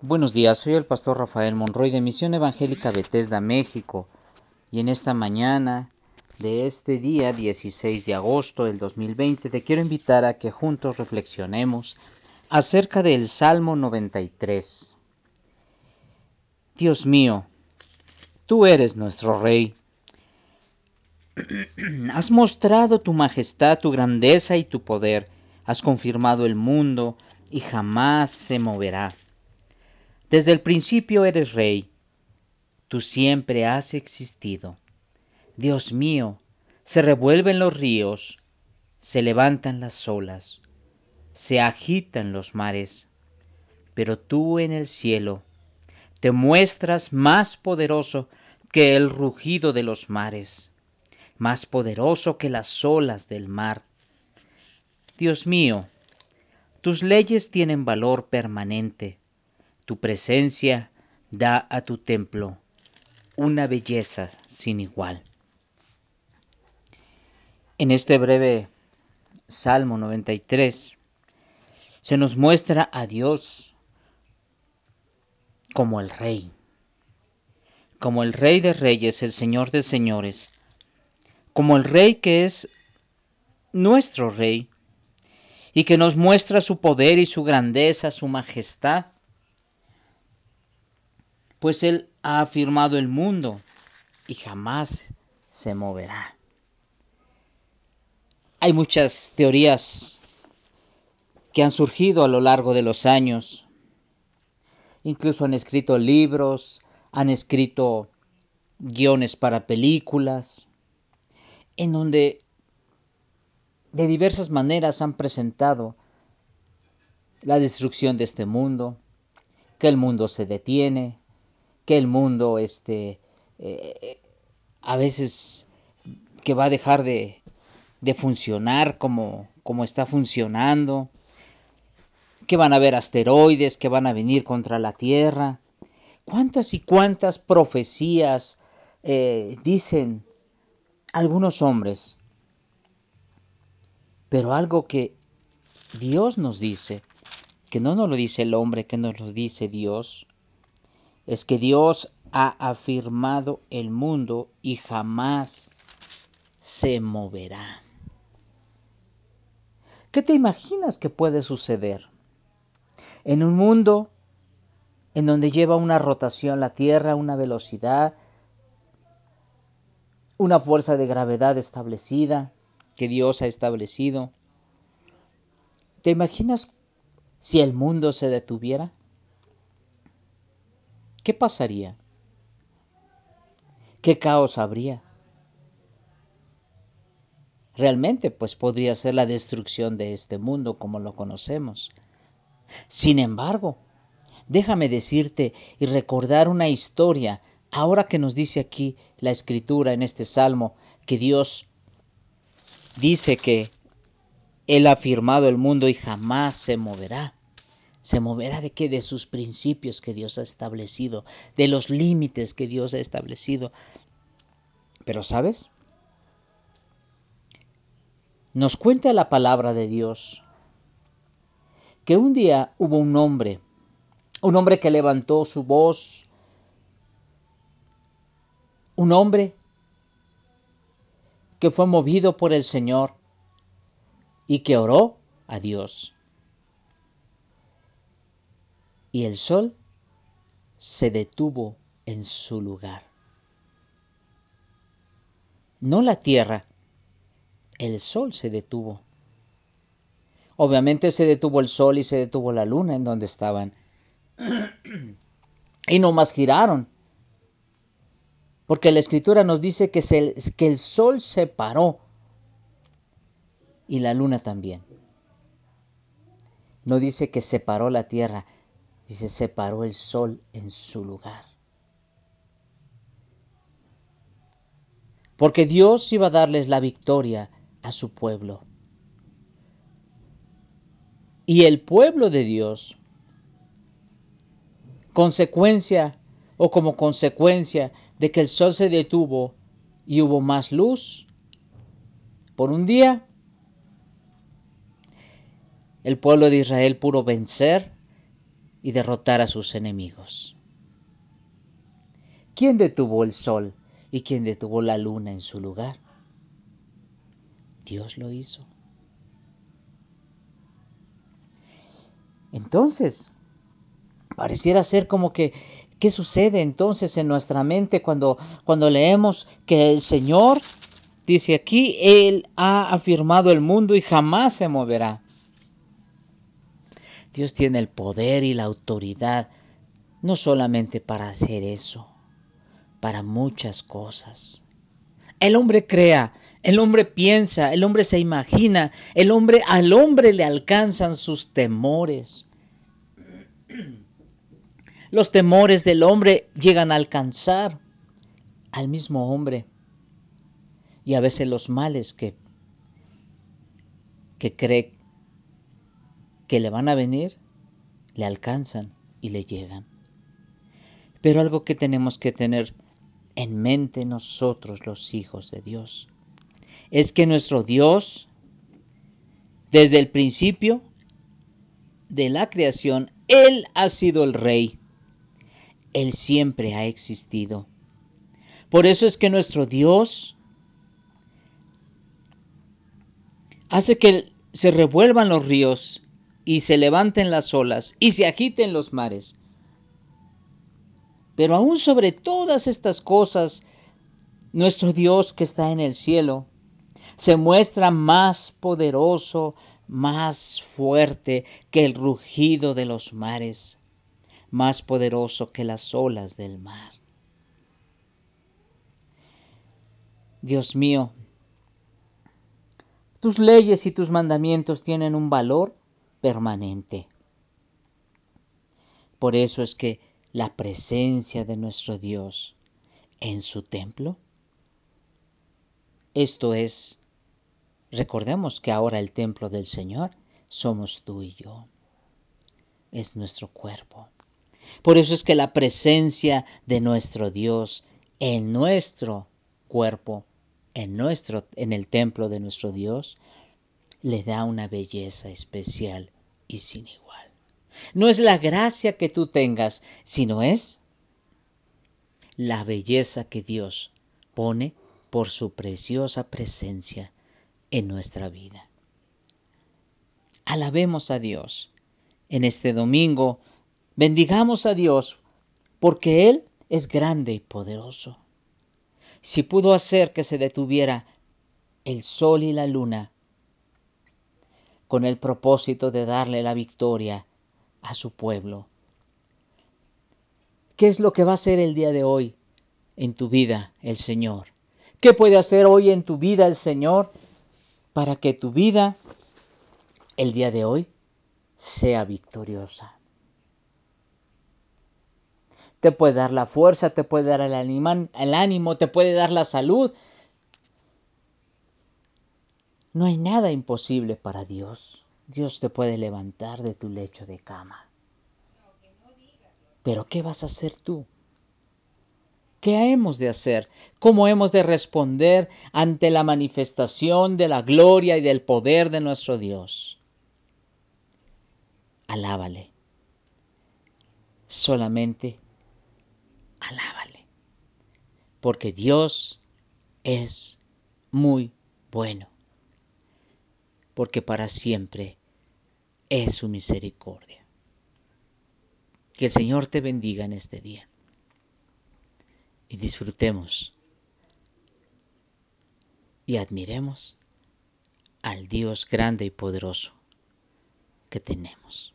Buenos días, soy el pastor Rafael Monroy de Misión Evangélica Bethesda, México, y en esta mañana de este día 16 de agosto del 2020 te quiero invitar a que juntos reflexionemos acerca del Salmo 93. Dios mío, tú eres nuestro Rey. Has mostrado tu majestad, tu grandeza y tu poder. Has confirmado el mundo y jamás se moverá. Desde el principio eres rey. Tú siempre has existido. Dios mío, se revuelven los ríos, se levantan las olas, se agitan los mares. Pero tú en el cielo te muestras más poderoso que el rugido de los mares, más poderoso que las olas del mar. Dios mío, tus leyes tienen valor permanente tu presencia da a tu templo una belleza sin igual. En este breve Salmo 93 se nos muestra a Dios como el Rey, como el Rey de Reyes, el Señor de Señores, como el Rey que es nuestro Rey y que nos muestra su poder y su grandeza, su majestad pues Él ha afirmado el mundo y jamás se moverá. Hay muchas teorías que han surgido a lo largo de los años. Incluso han escrito libros, han escrito guiones para películas, en donde de diversas maneras han presentado la destrucción de este mundo, que el mundo se detiene, que el mundo este, eh, a veces que va a dejar de, de funcionar como, como está funcionando, que van a haber asteroides que van a venir contra la Tierra. ¿Cuántas y cuántas profecías eh, dicen algunos hombres? Pero algo que Dios nos dice, que no nos lo dice el hombre, que nos lo dice Dios, es que Dios ha afirmado el mundo y jamás se moverá. ¿Qué te imaginas que puede suceder? En un mundo en donde lleva una rotación la Tierra, una velocidad, una fuerza de gravedad establecida, que Dios ha establecido. ¿Te imaginas si el mundo se detuviera? ¿Qué pasaría? ¿Qué caos habría? Realmente, pues podría ser la destrucción de este mundo como lo conocemos. Sin embargo, déjame decirte y recordar una historia, ahora que nos dice aquí la escritura en este salmo, que Dios dice que Él ha firmado el mundo y jamás se moverá se moverá de qué? De sus principios que Dios ha establecido, de los límites que Dios ha establecido. Pero ¿sabes? Nos cuenta la palabra de Dios que un día hubo un hombre, un hombre que levantó su voz, un hombre que fue movido por el Señor y que oró a Dios y el sol se detuvo en su lugar. No la tierra, el sol se detuvo. Obviamente se detuvo el sol y se detuvo la luna en donde estaban. y no más giraron. Porque la escritura nos dice que, que el sol se paró y la luna también. No dice que se paró la tierra, y se separó el sol en su lugar. Porque Dios iba a darles la victoria a su pueblo. Y el pueblo de Dios, consecuencia o como consecuencia de que el sol se detuvo y hubo más luz por un día, el pueblo de Israel pudo vencer y derrotar a sus enemigos. ¿Quién detuvo el sol y quién detuvo la luna en su lugar? Dios lo hizo. Entonces, pareciera ser como que, ¿qué sucede entonces en nuestra mente cuando, cuando leemos que el Señor, dice aquí, Él ha afirmado el mundo y jamás se moverá? Dios tiene el poder y la autoridad no solamente para hacer eso, para muchas cosas. El hombre crea, el hombre piensa, el hombre se imagina, el hombre al hombre le alcanzan sus temores. Los temores del hombre llegan a alcanzar al mismo hombre. Y a veces los males que que cree que le van a venir le alcanzan y le llegan. Pero algo que tenemos que tener en mente nosotros los hijos de Dios es que nuestro Dios, desde el principio de la creación, Él ha sido el rey. Él siempre ha existido. Por eso es que nuestro Dios hace que se revuelvan los ríos y se levanten las olas y se agiten los mares. Pero aún sobre todas estas cosas, nuestro Dios que está en el cielo se muestra más poderoso, más fuerte que el rugido de los mares, más poderoso que las olas del mar. Dios mío, tus leyes y tus mandamientos tienen un valor permanente. Por eso es que la presencia de nuestro Dios en su templo? Esto es, recordemos que ahora el templo del Señor somos tú y yo. Es nuestro cuerpo. Por eso es que la presencia de nuestro Dios en nuestro cuerpo, en nuestro en el templo de nuestro Dios, le da una belleza especial y sin igual. No es la gracia que tú tengas, sino es la belleza que Dios pone por su preciosa presencia en nuestra vida. Alabemos a Dios. En este domingo, bendigamos a Dios porque Él es grande y poderoso. Si pudo hacer que se detuviera el sol y la luna con el propósito de darle la victoria a su pueblo. ¿Qué es lo que va a hacer el día de hoy en tu vida el Señor? ¿Qué puede hacer hoy en tu vida el Señor para que tu vida el día de hoy sea victoriosa? Te puede dar la fuerza, te puede dar el, ánimo, te puede dar la salud. No hay nada imposible para Dios. Dios te puede levantar de tu lecho de cama. Pero ¿qué vas a hacer tú? ¿Qué hemos de hacer? ¿Cómo hemos de responder ante la manifestación de la gloria y del poder de nuestro Dios? Alábale. Solamente alábale. Porque Dios es muy bueno. Porque para siempre es su misericordia. Que el Señor te bendiga en este día y disfrutemos y admiremos al Dios grande y poderoso que tenemos.